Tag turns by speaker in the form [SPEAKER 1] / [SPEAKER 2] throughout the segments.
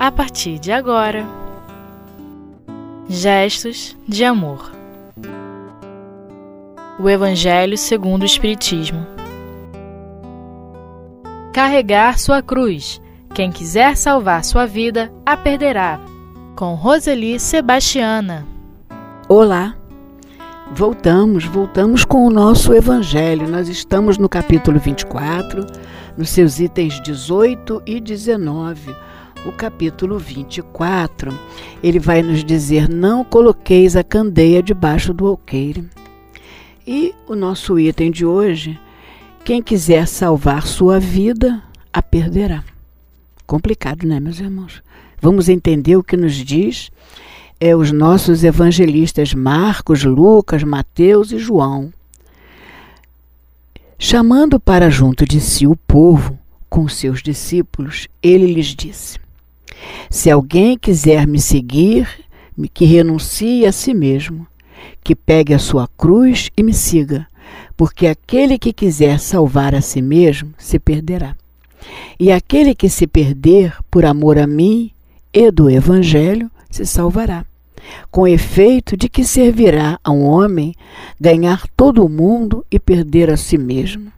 [SPEAKER 1] a partir de agora. Gestos de amor. O Evangelho segundo o Espiritismo. Carregar sua cruz. Quem quiser salvar sua vida, a perderá. Com Roseli Sebastiana.
[SPEAKER 2] Olá. Voltamos, voltamos com o nosso Evangelho. Nós estamos no capítulo 24, nos seus itens 18 e 19. O capítulo 24, ele vai nos dizer: Não coloqueis a candeia debaixo do alqueire. E o nosso item de hoje: Quem quiser salvar sua vida, a perderá. Complicado, né, meus irmãos? Vamos entender o que nos diz é os nossos evangelistas Marcos, Lucas, Mateus e João. Chamando para junto de si o povo com seus discípulos, ele lhes disse: Se alguém quiser me seguir, que renuncie a si mesmo, que pegue a sua cruz e me siga, porque aquele que quiser salvar a si mesmo se perderá. E aquele que se perder por amor a mim e do Evangelho se salvará. Com efeito, de que servirá a um homem ganhar todo o mundo e perder a si mesmo?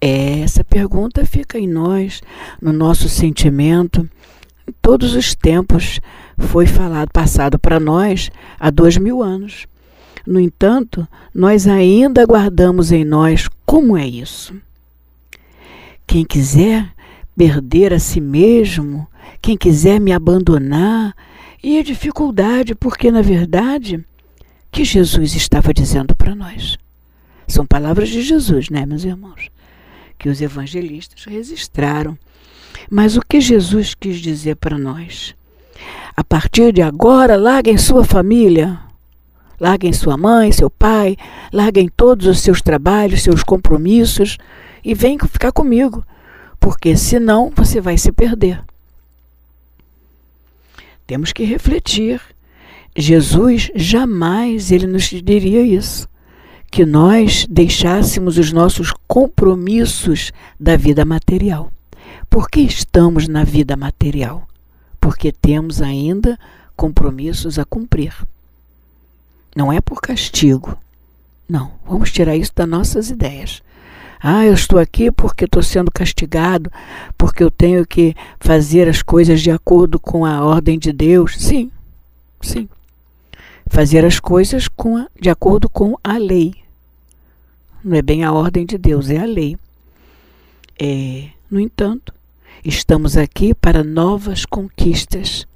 [SPEAKER 2] Essa pergunta fica em nós, no nosso sentimento. Todos os tempos foi falado, passado para nós há dois mil anos. No entanto, nós ainda guardamos em nós como é isso. Quem quiser perder a si mesmo, quem quiser me abandonar, e a dificuldade, porque na verdade, que Jesus estava dizendo para nós. São palavras de Jesus, né, meus irmãos? Que os evangelistas registraram. Mas o que Jesus quis dizer para nós? A partir de agora, larguem sua família, larguem sua mãe, seu pai, larguem todos os seus trabalhos, seus compromissos e venham ficar comigo, porque senão você vai se perder. Temos que refletir. Jesus jamais ele nos diria isso, que nós deixássemos os nossos compromissos da vida material. Por que estamos na vida material? Porque temos ainda compromissos a cumprir. Não é por castigo. Não, vamos tirar isso das nossas ideias. Ah, eu estou aqui porque estou sendo castigado, porque eu tenho que fazer as coisas de acordo com a ordem de Deus. Sim, sim. Fazer as coisas a, de acordo com a lei. Não é bem a ordem de Deus, é a lei. É, no entanto, estamos aqui para novas conquistas.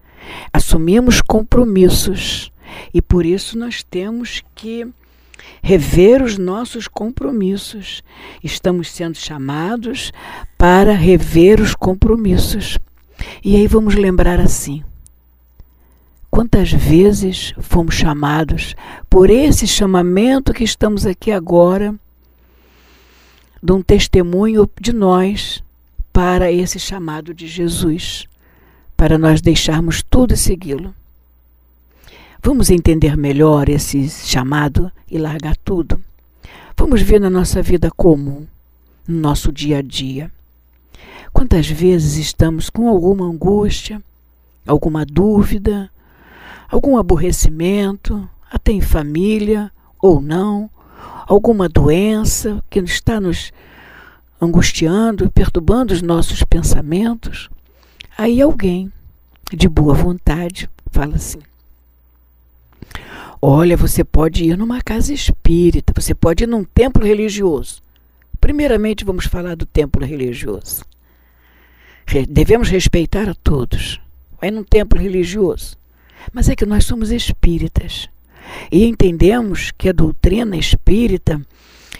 [SPEAKER 2] Assumimos compromissos e por isso nós temos que rever os nossos compromissos. Estamos sendo chamados para rever os compromissos. E aí vamos lembrar assim: quantas vezes fomos chamados por esse chamamento que estamos aqui agora, de um testemunho de nós para esse chamado de Jesus, para nós deixarmos tudo e segui-lo. Vamos entender melhor esse chamado e largar tudo. Vamos ver na nossa vida comum, no nosso dia a dia. Quantas vezes estamos com alguma angústia, alguma dúvida, algum aborrecimento, até em família ou não, alguma doença que está nos angustiando, perturbando os nossos pensamentos. Aí alguém de boa vontade fala assim: Olha, você pode ir numa casa espírita, você pode ir num templo religioso. Primeiramente, vamos falar do templo religioso. Devemos respeitar a todos. Vai num templo religioso. Mas é que nós somos espíritas. E entendemos que a doutrina espírita,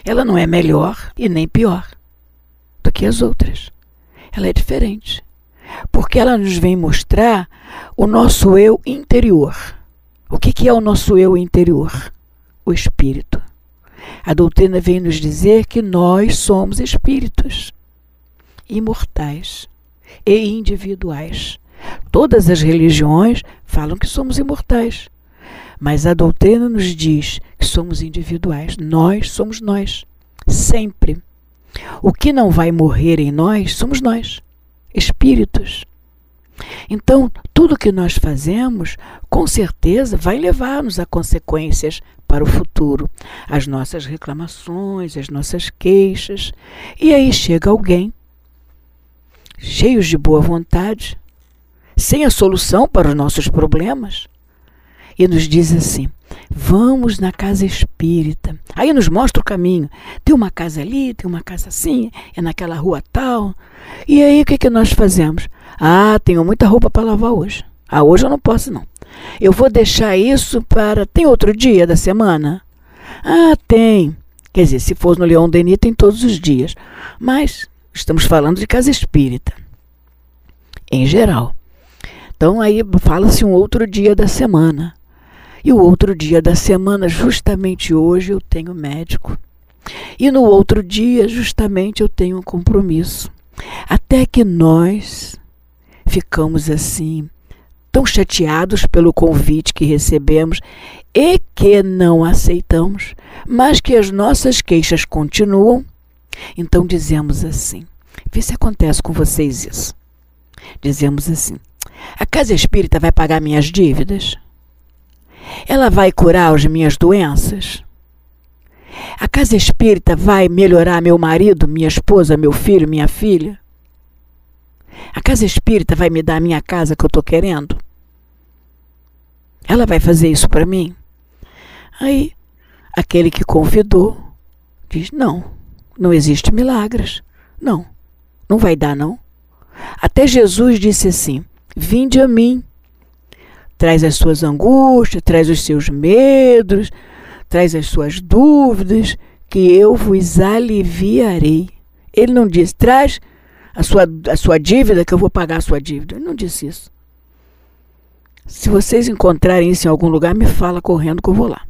[SPEAKER 2] ela não é melhor e nem pior do que as outras. Ela é diferente. Porque ela nos vem mostrar o nosso eu interior o que, que é o nosso eu interior? O espírito. A doutrina vem nos dizer que nós somos espíritos imortais e individuais. Todas as religiões falam que somos imortais, mas a doutrina nos diz que somos individuais. Nós somos nós, sempre. O que não vai morrer em nós somos nós, espíritos. Então, tudo que nós fazemos, com certeza, vai levar-nos a consequências para o futuro. As nossas reclamações, as nossas queixas. E aí chega alguém, cheios de boa vontade, sem a solução para os nossos problemas, e nos diz assim: Vamos na casa espírita. Aí nos mostra o caminho. Tem uma casa ali, tem uma casa assim, é naquela rua tal. E aí o que, que nós fazemos? Ah, tenho muita roupa para lavar hoje. Ah, hoje eu não posso não. Eu vou deixar isso para. Tem outro dia da semana? Ah, tem. Quer dizer, se for no Leão Denis, tem todos os dias. Mas estamos falando de casa espírita. Em geral. Então aí fala-se um outro dia da semana. E o outro dia da semana, justamente hoje, eu tenho médico. E no outro dia, justamente, eu tenho um compromisso. Até que nós ficamos assim, tão chateados pelo convite que recebemos e que não aceitamos, mas que as nossas queixas continuam. Então dizemos assim: vê se acontece com vocês isso. Dizemos assim: a casa espírita vai pagar minhas dívidas? Ela vai curar as minhas doenças? A casa espírita vai melhorar meu marido, minha esposa, meu filho, minha filha? A casa espírita vai me dar a minha casa que eu estou querendo? Ela vai fazer isso para mim? Aí, aquele que convidou diz: Não, não existe milagres. Não, não vai dar, não. Até Jesus disse assim: Vinde a mim, traz as suas angústias, traz os seus medos, traz as suas dúvidas, que eu vos aliviarei. Ele não disse, traz a sua, a sua dívida, que eu vou pagar a sua dívida. Ele não disse isso. Se vocês encontrarem isso em algum lugar, me fala correndo que eu vou lá.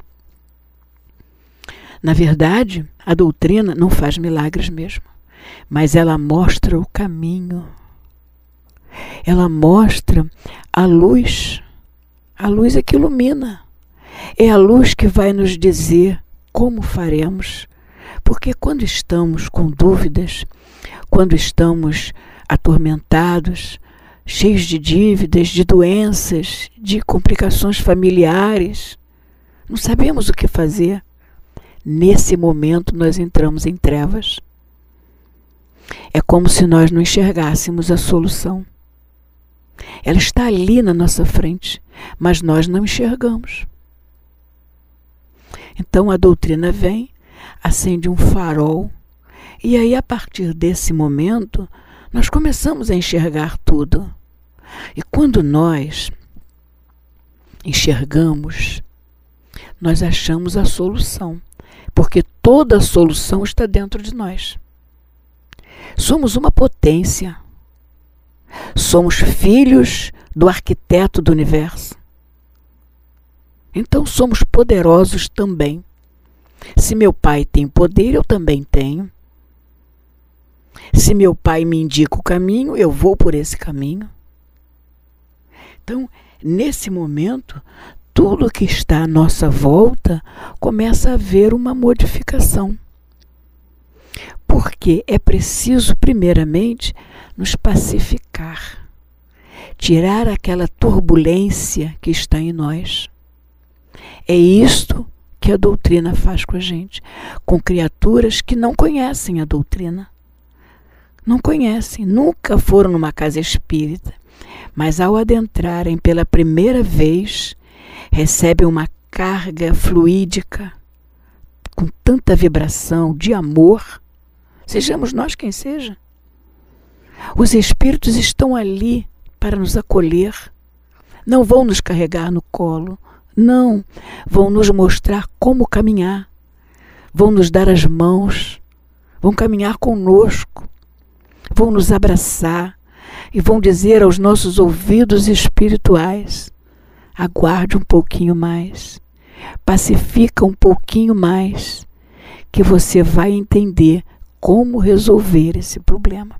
[SPEAKER 2] Na verdade, a doutrina não faz milagres mesmo, mas ela mostra o caminho. Ela mostra a luz a luz é que ilumina. É a luz que vai nos dizer como faremos. Porque quando estamos com dúvidas, quando estamos atormentados, cheios de dívidas, de doenças, de complicações familiares, não sabemos o que fazer. Nesse momento nós entramos em trevas. É como se nós não enxergássemos a solução. Ela está ali na nossa frente, mas nós não enxergamos. Então a doutrina vem, acende um farol, e aí a partir desse momento nós começamos a enxergar tudo. E quando nós enxergamos, nós achamos a solução, porque toda a solução está dentro de nós. Somos uma potência. Somos filhos do arquiteto do universo. Então somos poderosos também. Se meu pai tem poder, eu também tenho. Se meu pai me indica o caminho, eu vou por esse caminho. Então, nesse momento, tudo que está à nossa volta começa a haver uma modificação. Porque é preciso, primeiramente, nos pacificar, tirar aquela turbulência que está em nós. É isto que a doutrina faz com a gente, com criaturas que não conhecem a doutrina. Não conhecem, nunca foram numa casa espírita, mas ao adentrarem pela primeira vez, recebem uma carga fluídica com tanta vibração de amor, sejamos nós quem seja os espíritos estão ali para nos acolher. Não vão nos carregar no colo. Não. Vão nos mostrar como caminhar. Vão nos dar as mãos. Vão caminhar conosco. Vão nos abraçar. E vão dizer aos nossos ouvidos espirituais: aguarde um pouquinho mais. Pacifica um pouquinho mais. Que você vai entender como resolver esse problema.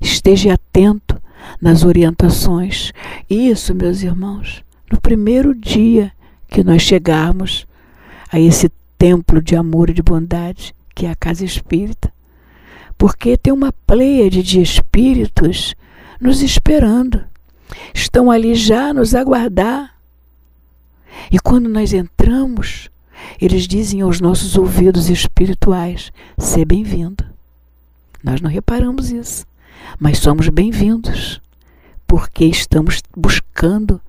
[SPEAKER 2] Esteja atento nas orientações. Isso, meus irmãos, no primeiro dia que nós chegarmos a esse templo de amor e de bondade, que é a casa espírita, porque tem uma pleiade de espíritos nos esperando. Estão ali já nos aguardar. E quando nós entramos, eles dizem aos nossos ouvidos espirituais: Seja bem-vindo. Nós não reparamos isso, mas somos bem-vindos, porque estamos buscando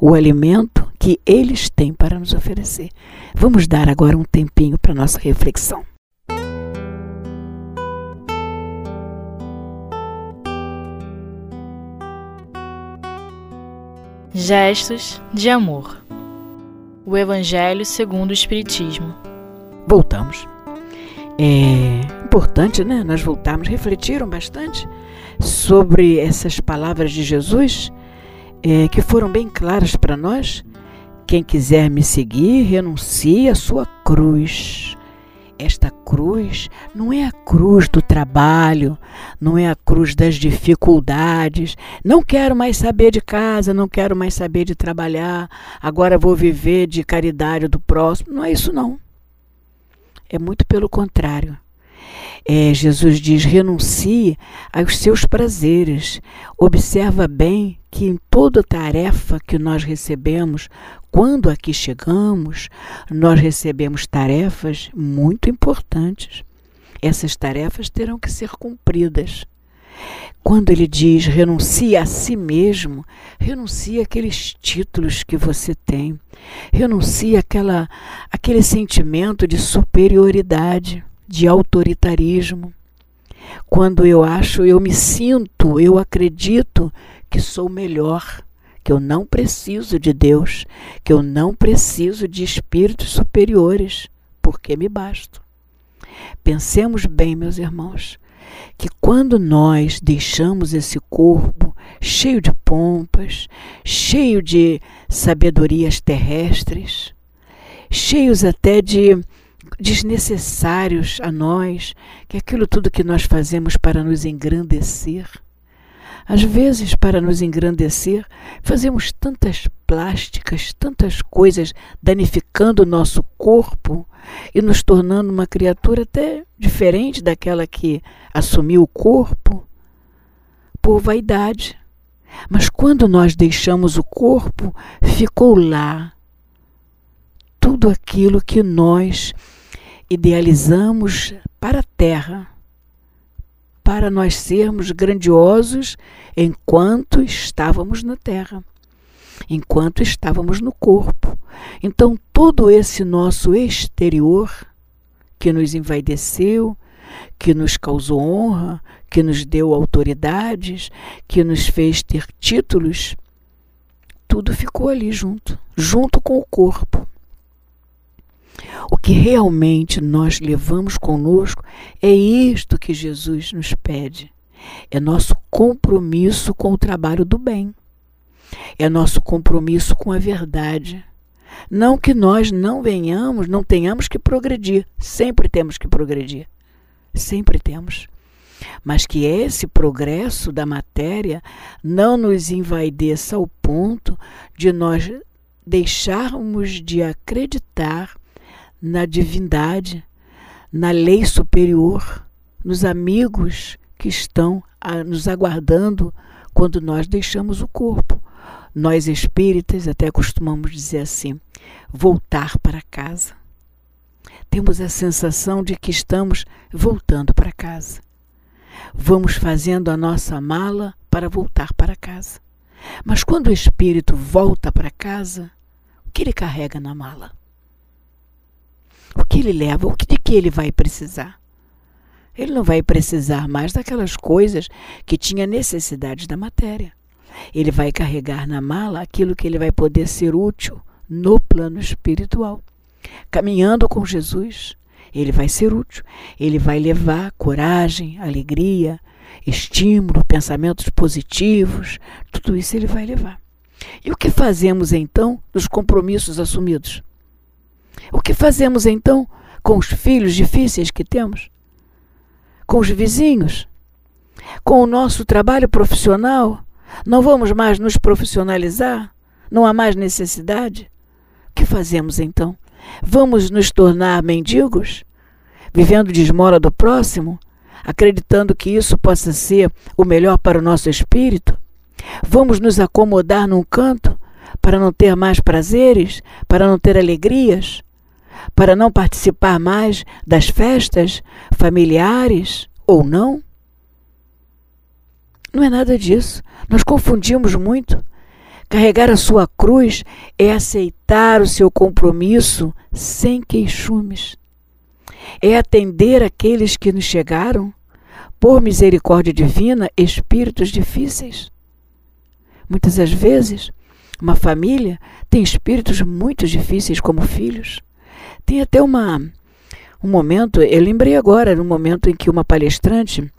[SPEAKER 2] o alimento que eles têm para nos oferecer. Vamos dar agora um tempinho para nossa reflexão.
[SPEAKER 1] Gestos de amor. O Evangelho segundo o Espiritismo.
[SPEAKER 2] Voltamos. É importante, né? Nós voltamos, refletiram bastante sobre essas palavras de Jesus, é, que foram bem claras para nós. Quem quiser me seguir, renuncie à sua cruz. Esta cruz não é a cruz do trabalho, não é a cruz das dificuldades. Não quero mais saber de casa, não quero mais saber de trabalhar, agora vou viver de caridade do próximo. Não é isso, não. É muito pelo contrário. É, Jesus diz: renuncie aos seus prazeres. Observa bem que em toda tarefa que nós recebemos, quando aqui chegamos, nós recebemos tarefas muito importantes. Essas tarefas terão que ser cumpridas. Quando ele diz renuncie a si mesmo, renuncie aqueles títulos que você tem, renuncie aquela, aquele sentimento de superioridade de autoritarismo. Quando eu acho, eu me sinto, eu acredito que sou melhor, que eu não preciso de Deus, que eu não preciso de espíritos superiores, porque me basto. Pensemos bem, meus irmãos, que quando nós deixamos esse corpo cheio de pompas, cheio de sabedorias terrestres, cheios até de desnecessários a nós, que aquilo tudo que nós fazemos para nos engrandecer. Às vezes, para nos engrandecer, fazemos tantas plásticas, tantas coisas danificando o nosso corpo e nos tornando uma criatura até diferente daquela que assumiu o corpo por vaidade. Mas quando nós deixamos o corpo, ficou lá tudo aquilo que nós idealizamos para a terra, para nós sermos grandiosos enquanto estávamos na terra, enquanto estávamos no corpo. Então, todo esse nosso exterior que nos envaideceu, que nos causou honra, que nos deu autoridades, que nos fez ter títulos, tudo ficou ali junto, junto com o corpo. O que realmente nós levamos conosco é isto que Jesus nos pede. É nosso compromisso com o trabalho do bem. É nosso compromisso com a verdade. Não que nós não venhamos, não tenhamos que progredir. Sempre temos que progredir. Sempre temos. Mas que esse progresso da matéria não nos envaideça ao ponto de nós deixarmos de acreditar na divindade, na lei superior, nos amigos que estão a, nos aguardando quando nós deixamos o corpo. Nós espíritas até costumamos dizer assim: voltar para casa. Temos a sensação de que estamos voltando para casa. Vamos fazendo a nossa mala para voltar para casa. Mas quando o espírito volta para casa, o que ele carrega na mala? O que ele leva? O que, de que ele vai precisar? Ele não vai precisar mais daquelas coisas que tinha necessidade da matéria. Ele vai carregar na mala aquilo que ele vai poder ser útil no plano espiritual. Caminhando com Jesus, ele vai ser útil. Ele vai levar coragem, alegria, estímulo, pensamentos positivos, tudo isso ele vai levar. E o que fazemos então dos compromissos assumidos? O que fazemos então com os filhos difíceis que temos? Com os vizinhos? Com o nosso trabalho profissional? Não vamos mais nos profissionalizar? Não há mais necessidade? O que fazemos então? Vamos nos tornar mendigos? Vivendo de esmola do próximo? Acreditando que isso possa ser o melhor para o nosso espírito? Vamos nos acomodar num canto para não ter mais prazeres, para não ter alegrias, para não participar mais das festas familiares ou não? Não é nada disso. Nós confundimos muito. Carregar a sua cruz é aceitar o seu compromisso sem queixumes. É atender aqueles que nos chegaram, por misericórdia divina, espíritos difíceis. Muitas das vezes, uma família tem espíritos muito difíceis como filhos. Tem até uma, um momento, eu lembrei agora, no momento em que uma palestrante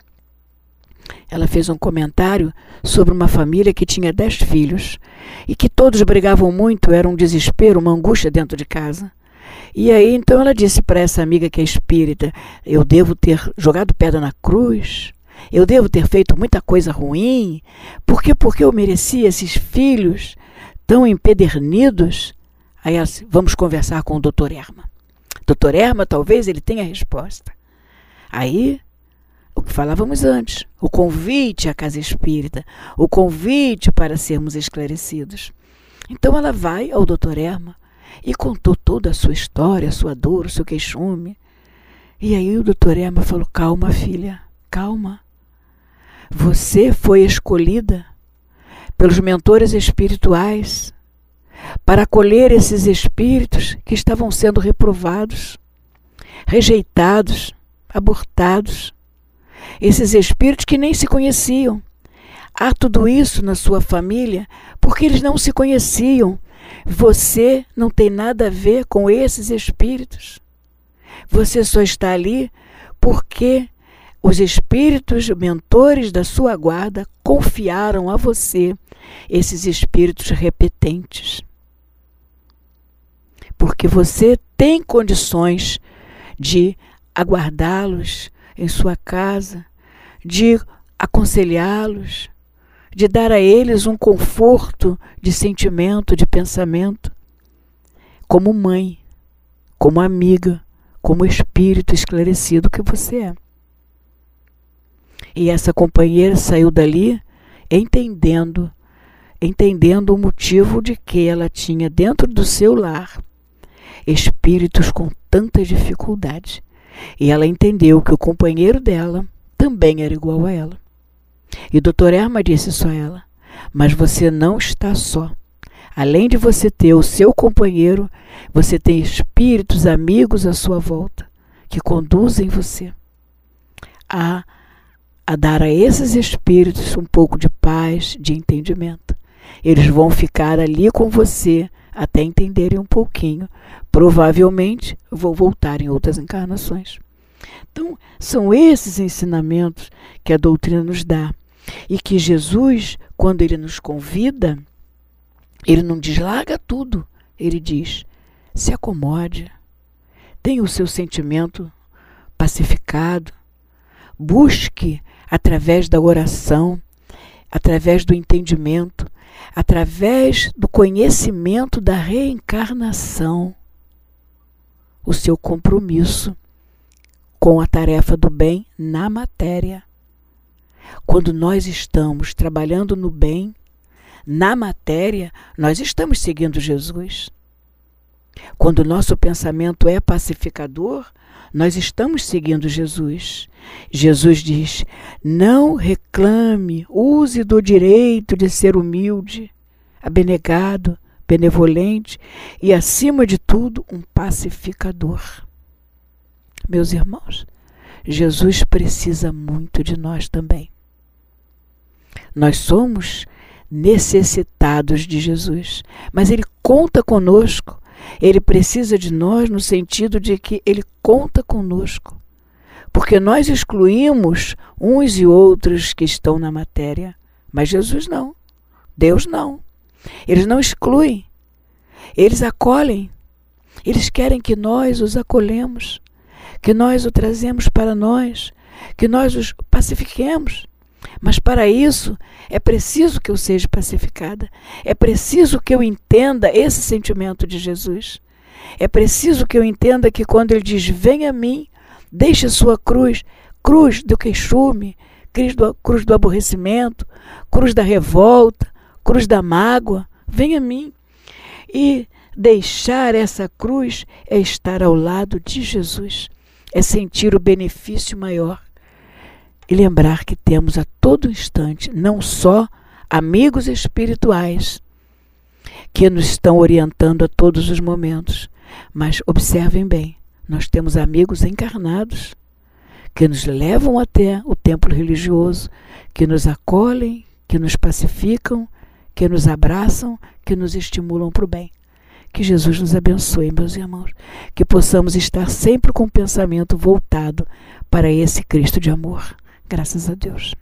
[SPEAKER 2] ela fez um comentário sobre uma família que tinha dez filhos e que todos brigavam muito, era um desespero, uma angústia dentro de casa. E aí então ela disse para essa amiga que é espírita: Eu devo ter jogado pedra na cruz, eu devo ter feito muita coisa ruim, porque porque eu merecia esses filhos tão empedernidos. Aí ela disse, vamos conversar com o doutor Erma. Doutor Erma, talvez ele tenha a resposta. Aí o que falávamos antes, o convite à casa espírita, o convite para sermos esclarecidos. Então ela vai ao doutor Erma e contou toda a sua história, a sua dor, o seu queixume. E aí o doutor Erma falou: Calma, filha, calma. Você foi escolhida pelos mentores espirituais para acolher esses espíritos que estavam sendo reprovados, rejeitados, abortados esses espíritos que nem se conheciam. Há tudo isso na sua família porque eles não se conheciam. Você não tem nada a ver com esses espíritos. Você só está ali porque os espíritos mentores da sua guarda confiaram a você esses espíritos repetentes. Porque você tem condições de aguardá-los, em sua casa, de aconselhá-los, de dar a eles um conforto de sentimento, de pensamento, como mãe, como amiga, como espírito esclarecido que você é. E essa companheira saiu dali entendendo, entendendo o motivo de que ela tinha dentro do seu lar espíritos com tanta dificuldade e ela entendeu que o companheiro dela também era igual a ela. E doutor Erma disse só a ela: Mas você não está só. Além de você ter o seu companheiro, você tem espíritos amigos à sua volta que conduzem você a, a dar a esses espíritos um pouco de paz, de entendimento. Eles vão ficar ali com você até entenderem um pouquinho. Provavelmente vão voltar em outras encarnações. Então, são esses ensinamentos que a doutrina nos dá. E que Jesus, quando ele nos convida, ele não diz larga tudo. Ele diz: se acomode, tenha o seu sentimento pacificado, busque através da oração, através do entendimento, através do conhecimento da reencarnação, o seu compromisso com a tarefa do bem na matéria. Quando nós estamos trabalhando no bem, na matéria, nós estamos seguindo Jesus. Quando o nosso pensamento é pacificador, nós estamos seguindo Jesus. Jesus diz: não reclame, use do direito de ser humilde, abnegado, benevolente e, acima de tudo, um pacificador. Meus irmãos, Jesus precisa muito de nós também. Nós somos necessitados de Jesus, mas Ele conta conosco ele precisa de nós no sentido de que ele conta conosco. Porque nós excluímos uns e outros que estão na matéria, mas Jesus não. Deus não. Eles não excluem. Eles acolhem. Eles querem que nós os acolhemos, que nós o trazemos para nós, que nós os pacifiquemos. Mas para isso é preciso que eu seja pacificada. É preciso que eu entenda esse sentimento de Jesus. É preciso que eu entenda que quando ele diz: Venha a mim, deixe sua cruz, cruz do queixume, cruz do, cruz do aborrecimento, cruz da revolta, cruz da mágoa. Vem a mim. E deixar essa cruz é estar ao lado de Jesus, é sentir o benefício maior e lembrar que temos a todo instante não só amigos espirituais que nos estão orientando a todos os momentos, mas observem bem, nós temos amigos encarnados que nos levam até o templo religioso, que nos acolhem, que nos pacificam, que nos abraçam, que nos estimulam para o bem. Que Jesus nos abençoe, meus irmãos. Que possamos estar sempre com o pensamento voltado para esse Cristo de amor. Graças a Deus.